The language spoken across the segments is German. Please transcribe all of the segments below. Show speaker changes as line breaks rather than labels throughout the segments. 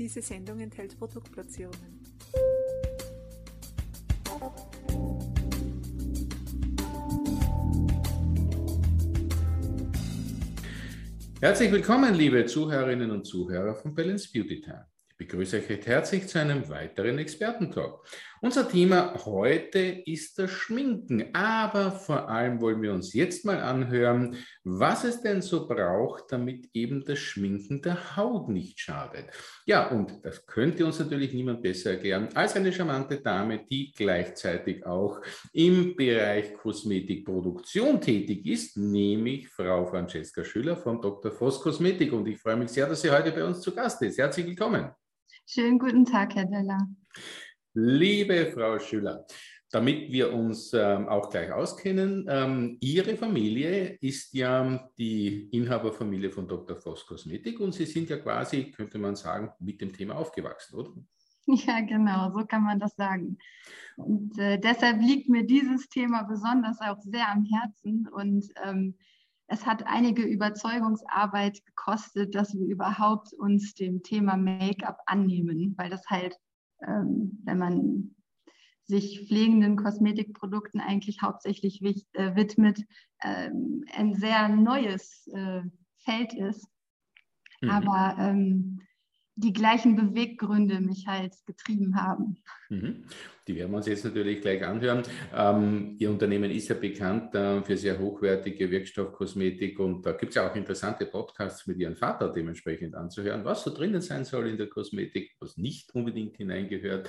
Diese Sendung enthält Produktplatzierungen.
Herzlich willkommen, liebe Zuhörerinnen und Zuhörer von Balance Beauty Time begrüße euch recht herzlich zu einem weiteren Expertentalk. Unser Thema heute ist das Schminken, aber vor allem wollen wir uns jetzt mal anhören, was es denn so braucht, damit eben das Schminken der Haut nicht schadet. Ja, und das könnte uns natürlich niemand besser erklären als eine charmante Dame, die gleichzeitig auch im Bereich Kosmetikproduktion tätig ist, nämlich Frau Francesca Schüller von Dr. Voss Kosmetik. Und ich freue mich sehr, dass sie heute bei uns zu Gast ist. Herzlich willkommen.
Schönen guten Tag, Herr Deller.
Liebe Frau Schüller, damit wir uns ähm, auch gleich auskennen, ähm, Ihre Familie ist ja die Inhaberfamilie von Dr. Voss Kosmetik und Sie sind ja quasi, könnte man sagen, mit dem Thema aufgewachsen, oder?
Ja, genau, so kann man das sagen. Und äh, deshalb liegt mir dieses Thema besonders auch sehr am Herzen und ähm, es hat einige Überzeugungsarbeit gekostet, dass wir überhaupt uns dem Thema Make-up annehmen, weil das halt, ähm, wenn man sich pflegenden Kosmetikprodukten eigentlich hauptsächlich äh, widmet, ähm, ein sehr neues äh, Feld ist. Mhm. Aber ähm, die gleichen Beweggründe mich halt getrieben haben.
Mhm. Die werden wir uns jetzt natürlich gleich anhören. Ähm, Ihr Unternehmen ist ja bekannt äh, für sehr hochwertige Wirkstoffkosmetik und da gibt es ja auch interessante Podcasts mit Ihrem Vater dementsprechend anzuhören, was so drinnen sein soll in der Kosmetik, was nicht unbedingt hineingehört.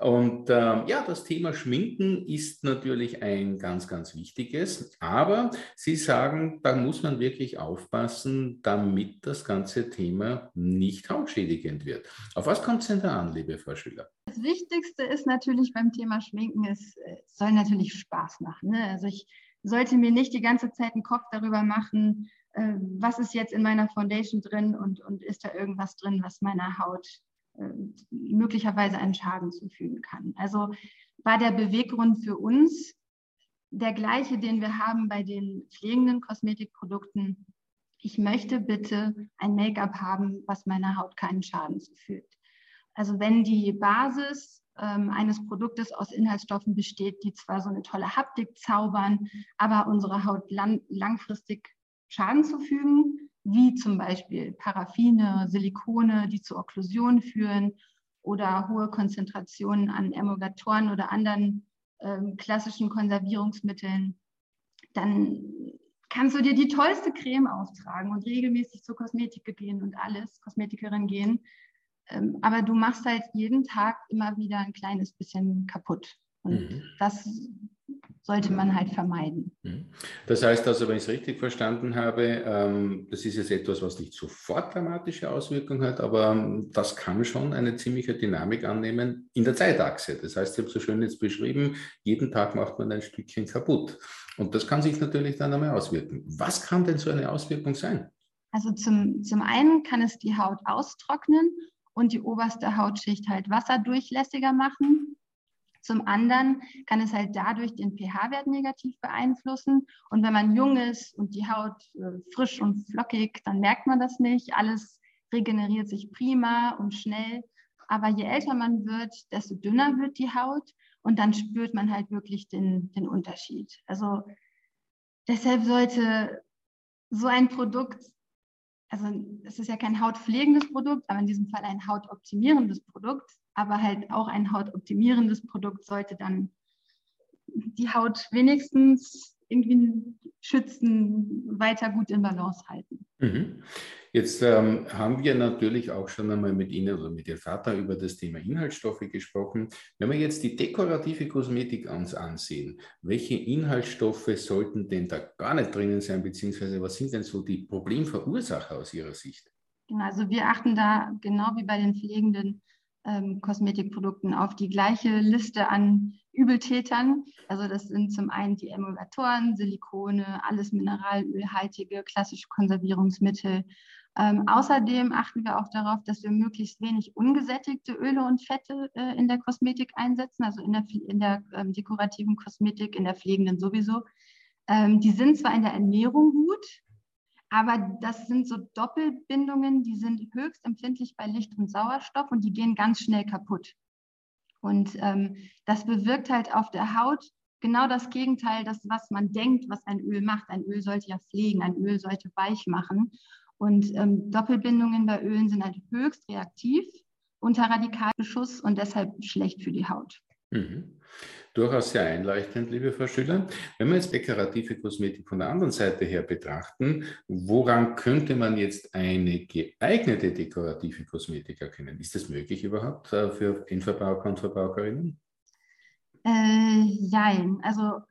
Und ähm, ja, das Thema Schminken ist natürlich ein ganz, ganz wichtiges. Aber Sie sagen, da muss man wirklich aufpassen, damit das ganze Thema nicht hautschädigend wird. Auf was kommt es denn da an, liebe Frau Schüler?
Das Wichtigste ist natürlich beim Thema Schminken, es soll natürlich Spaß machen. Ne? Also ich sollte mir nicht die ganze Zeit einen Kopf darüber machen, äh, was ist jetzt in meiner Foundation drin und, und ist da irgendwas drin, was meiner Haut äh, möglicherweise einen Schaden zufügen kann. Also war der Beweggrund für uns der gleiche, den wir haben bei den pflegenden Kosmetikprodukten. Ich möchte bitte ein Make-up haben, was meiner Haut keinen Schaden zufügt. Also wenn die Basis ähm, eines Produktes aus Inhaltsstoffen besteht, die zwar so eine tolle Haptik zaubern, aber unsere Haut lang langfristig Schaden zufügen, wie zum Beispiel Paraffine, Silikone, die zu Okklusion führen oder hohe Konzentrationen an Emulgatoren oder anderen ähm, klassischen Konservierungsmitteln, dann kannst du dir die tollste Creme auftragen und regelmäßig zur Kosmetik gehen und alles, Kosmetikerin gehen. Ähm, aber du machst halt jeden Tag immer wieder ein kleines bisschen kaputt. Und mhm. das sollte man halt vermeiden.
Mhm. Das heißt also, wenn ich es richtig verstanden habe, ähm, das ist jetzt etwas, was nicht sofort dramatische Auswirkungen hat, aber ähm, das kann schon eine ziemliche Dynamik annehmen in der Zeitachse. Das heißt, ich habe so schön jetzt beschrieben, jeden Tag macht man ein Stückchen kaputt. Und das kann sich natürlich dann einmal auswirken. Was kann denn so eine Auswirkung sein?
Also zum, zum einen kann es die Haut austrocknen und die oberste Hautschicht halt wasserdurchlässiger machen. Zum anderen kann es halt dadurch den pH-Wert negativ beeinflussen. Und wenn man jung ist und die Haut äh, frisch und flockig, dann merkt man das nicht. Alles regeneriert sich prima und schnell. Aber je älter man wird, desto dünner wird die Haut und dann spürt man halt wirklich den, den Unterschied. Also deshalb sollte so ein Produkt, also es ist ja kein hautpflegendes Produkt, aber in diesem Fall ein hautoptimierendes Produkt, aber halt auch ein hautoptimierendes Produkt sollte dann die Haut wenigstens irgendwie schützen, weiter gut in Balance halten.
Mhm. Jetzt ähm, haben wir natürlich auch schon einmal mit Ihnen oder mit Ihrem Vater über das Thema Inhaltsstoffe gesprochen. Wenn wir jetzt die dekorative Kosmetik uns ansehen, welche Inhaltsstoffe sollten denn da gar nicht drinnen sein, beziehungsweise was sind denn so die Problemverursacher aus Ihrer Sicht?
Genau, also wir achten da genau wie bei den pflegenden ähm, Kosmetikprodukten auf die gleiche Liste an Übeltätern. Also das sind zum einen die Emulgatoren, Silikone, alles mineralölhaltige, klassische Konservierungsmittel. Ähm, außerdem achten wir auch darauf, dass wir möglichst wenig ungesättigte Öle und Fette äh, in der Kosmetik einsetzen, also in der, in der ähm, dekorativen Kosmetik, in der pflegenden sowieso. Ähm, die sind zwar in der Ernährung gut, Aber das sind so Doppelbindungen, die sind höchst empfindlich bei Licht und Sauerstoff und die gehen ganz schnell kaputt. Und ähm, das bewirkt halt auf der Haut genau das Gegenteil, das, was man denkt, was ein Öl macht. Ein Öl sollte ja pflegen, ein Öl sollte weich machen. Und ähm, Doppelbindungen bei Ölen sind halt höchst reaktiv unter Radikalbeschuss und deshalb schlecht für die Haut.
Mhm. Durchaus sehr einleuchtend, liebe Frau Schüler. Wenn wir jetzt dekorative Kosmetik von der anderen Seite her betrachten, woran könnte man jetzt eine geeignete dekorative Kosmetik erkennen? Ist das möglich überhaupt äh, für Endverbraucher und Verbraucherinnen?
Äh, nein, also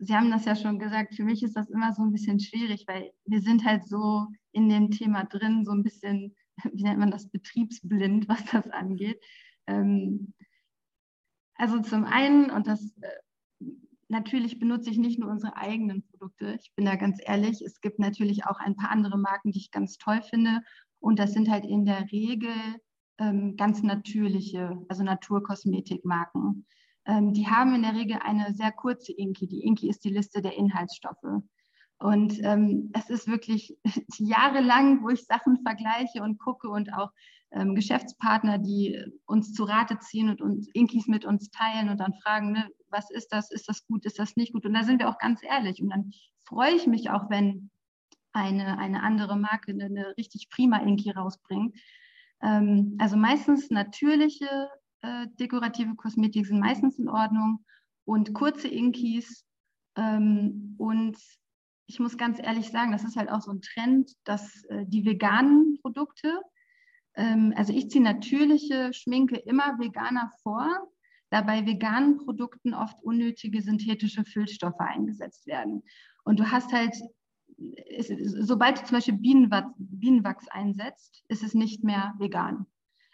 Sie haben das ja schon gesagt, für mich ist das immer so ein bisschen schwierig, weil wir sind halt so in dem Thema drin, so ein bisschen, wie nennt man das, betriebsblind, was das angeht. Ähm, also zum einen, und das äh, natürlich benutze ich nicht nur unsere eigenen Produkte, ich bin da ganz ehrlich, es gibt natürlich auch ein paar andere Marken, die ich ganz toll finde. Und das sind halt in der Regel ähm, ganz natürliche, also Naturkosmetikmarken. Ähm, die haben in der Regel eine sehr kurze Inki. Die Inki ist die Liste der Inhaltsstoffe. Und ähm, es ist wirklich jahrelang, wo ich Sachen vergleiche und gucke und auch ähm, Geschäftspartner, die uns zu Rate ziehen und uns Inkis mit uns teilen und dann fragen, ne, was ist das, ist das gut, ist das nicht gut? Und da sind wir auch ganz ehrlich. Und dann freue ich mich auch, wenn eine, eine andere Marke eine, eine richtig prima Inki rausbringt. Ähm, also meistens natürliche äh, dekorative Kosmetik sind meistens in Ordnung und kurze Inkis ähm, und ich muss ganz ehrlich sagen, das ist halt auch so ein Trend, dass äh, die veganen Produkte, ähm, also ich ziehe natürliche Schminke immer veganer vor, da bei veganen Produkten oft unnötige synthetische Füllstoffe eingesetzt werden. Und du hast halt, ist, sobald du zum Beispiel Bienenwachs, Bienenwachs einsetzt, ist es nicht mehr vegan.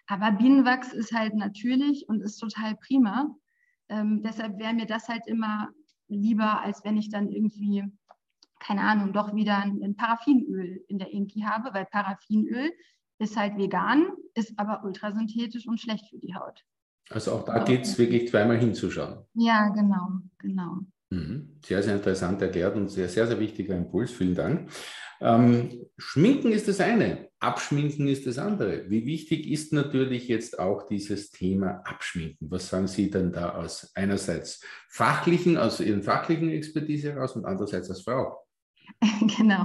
Aber Bienenwachs ist halt natürlich und ist total prima. Ähm, deshalb wäre mir das halt immer lieber, als wenn ich dann irgendwie keine Ahnung, doch wieder ein, Paraffinöl in der Inki habe, weil Paraffinöl ist halt vegan, ist aber ultrasynthetisch und schlecht für die Haut.
Also auch da geht es wirklich zweimal hinzuschauen.
Ja, genau, genau.
Mhm. Sehr, sehr interessant erklärt und sehr, sehr, sehr wichtiger Impuls. Vielen Dank. Ähm, Schminken ist das eine, Abschminken ist das andere. Wie wichtig ist natürlich jetzt auch dieses Thema Abschminken? Was sagen Sie denn da aus einerseits fachlichen, aus Ihren fachlichen Expertise heraus und andererseits als Frau?
Genau,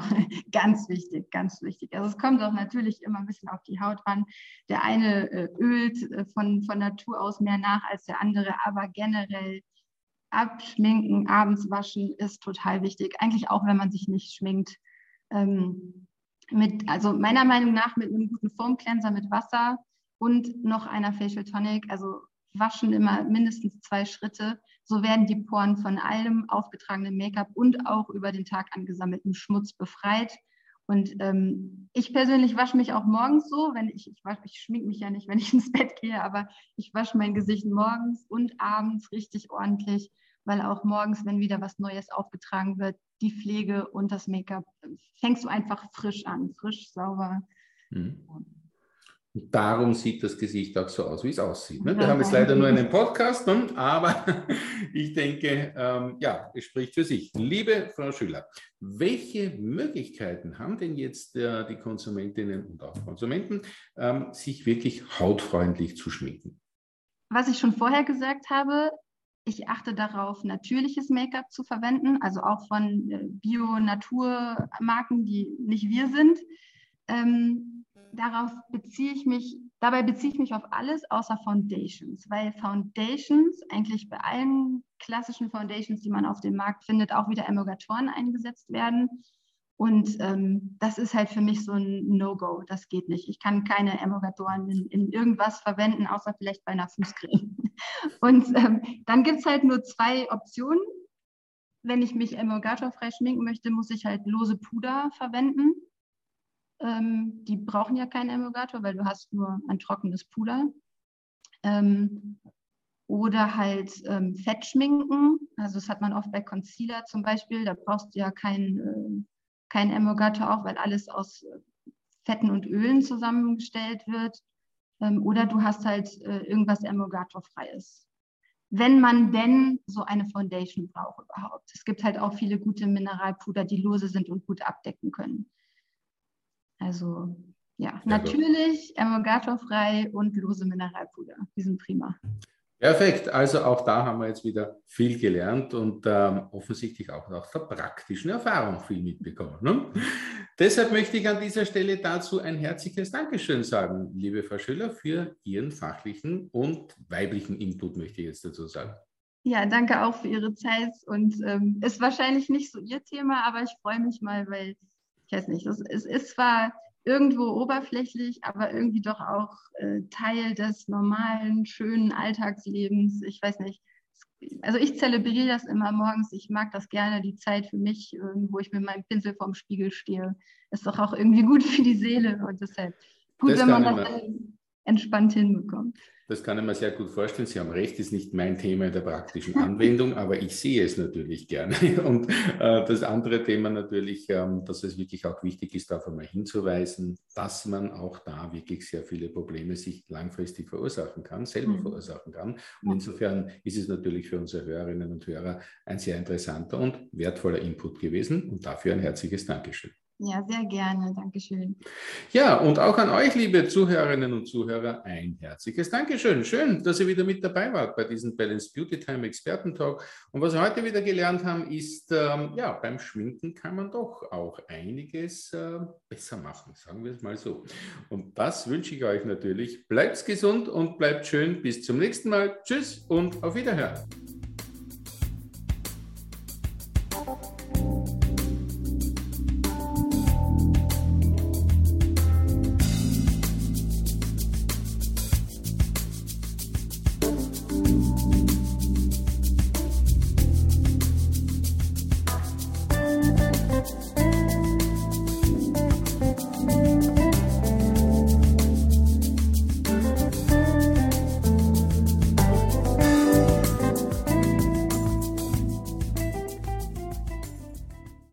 ganz wichtig, ganz wichtig. Also es kommt auch natürlich immer ein bisschen auf die Haut ran. Der eine äh, ölt äh, von, von Natur aus mehr nach als der andere, aber generell abschminken, abends waschen ist total wichtig. Eigentlich auch, wenn man sich nicht schminkt. Ähm, mit, also meiner Meinung nach mit einem guten Foam-Cleanser mit Wasser und noch einer Facial Tonic. Also waschen immer mindestens zwei Schritte. So werden die Poren von allem aufgetragenen Make-up und auch über den Tag angesammelten Schmutz befreit. Und ähm, ich persönlich wasche mich auch morgens so, wenn ich, ich, wasche, ich schmink mich ja nicht, wenn ich ins Bett gehe, aber ich wasche mein Gesicht morgens und abends richtig ordentlich, weil auch morgens, wenn wieder was Neues aufgetragen wird, die Pflege und das Make-up, fängst du einfach frisch an, frisch, sauber. Mhm.
Und darum sieht das Gesicht auch so aus, wie es aussieht. Ne? Wir haben jetzt leider nur einen Podcast, ne? aber ich denke, ähm, ja, es spricht für sich. Liebe Frau Schüler, welche Möglichkeiten haben denn jetzt äh, die Konsumentinnen und auch Konsumenten, ähm, sich wirklich hautfreundlich zu schminken?
Was ich schon vorher gesagt habe, ich achte darauf, natürliches Make-up zu verwenden, also auch von äh, Bio-Natur-Marken, die nicht wir sind. Ähm, darauf beziehe ich mich, dabei beziehe ich mich auf alles außer Foundations, weil Foundations eigentlich bei allen klassischen Foundations, die man auf dem Markt findet, auch wieder Emulgatoren eingesetzt werden. Und ähm, das ist halt für mich so ein No-Go. Das geht nicht. Ich kann keine Emulgatoren in, in, irgendwas verwenden, außer vielleicht bei einer Fußcreme. Und ähm, dann gibt es halt nur zwei Optionen. Wenn ich mich emulgatorfrei schminken möchte, muss ich halt lose Puder verwenden. Ähm, die brauchen ja keinen Emulgator, weil du hast nur ein trockenes Puder. Ähm, oder halt ähm, Fettschminken. Also das hat man oft bei Concealer zum Beispiel. Da brauchst du ja keinen äh, kein Emulgator auch, weil alles aus äh, Fetten und Ölen zusammengestellt wird. Ähm, oder du hast halt äh, irgendwas Emulgatorfreies. Wenn man denn so eine Foundation braucht überhaupt. Es gibt halt auch viele gute Mineralpuder, die lose sind und gut abdecken können. Also ja, natürlich emulgatorfrei und lose Mineralpuder. Die sind prima.
Perfekt, also auch da haben wir jetzt wieder viel gelernt und ähm, offensichtlich auch aus der praktischen Erfahrung viel mitbekommen. Ne? Deshalb möchte ich an dieser Stelle dazu ein herzliches Dankeschön sagen, liebe Frau Schüller, für Ihren fachlichen und weiblichen Input, möchte ich jetzt dazu sagen.
Ja, danke auch für Ihre Zeit und ähm, ist wahrscheinlich nicht so Ihr Thema, aber ich freue mich mal, weil ich weiß nicht, es, es ist zwar irgendwo oberflächlich, aber irgendwie doch auch äh, Teil des normalen, schönen Alltagslebens. Ich weiß nicht. Also ich zelebriere das immer morgens. Ich mag das gerne, die Zeit für mich, äh, wo ich mit meinem Pinsel vorm Spiegel stehe. Ist doch auch irgendwie gut für die Seele und deshalb gut, das wenn man das entspannt hinbekommt.
Das kann ich mir sehr gut vorstellen. Sie haben recht, ist nicht mein Thema in der praktischen Anwendung, aber ich sehe es natürlich gerne. Und äh, das andere Thema natürlich, ähm, dass es wirklich auch wichtig ist, darauf einmal hinzuweisen, dass man auch da wirklich sehr viele Probleme sich langfristig verursachen kann, selber mhm. verursachen kann. Und insofern ist es natürlich für unsere Hörerinnen und Hörer ein sehr interessanter und wertvoller Input gewesen. Und dafür ein herzliches Dankeschön.
Ja, sehr gerne. Dankeschön.
Ja, und auch an euch, liebe Zuhörerinnen und Zuhörer, ein herzliches Dankeschön. Schön, dass ihr wieder mit dabei wart bei diesem Balance Beauty Time Experten-Talk. Und was wir heute wieder gelernt haben, ist, ähm, ja, beim Schminken kann man doch auch einiges äh, besser machen, sagen wir es mal so. Und das wünsche ich euch natürlich. Bleibt gesund und bleibt schön. Bis zum nächsten Mal. Tschüss und auf Wiederhören.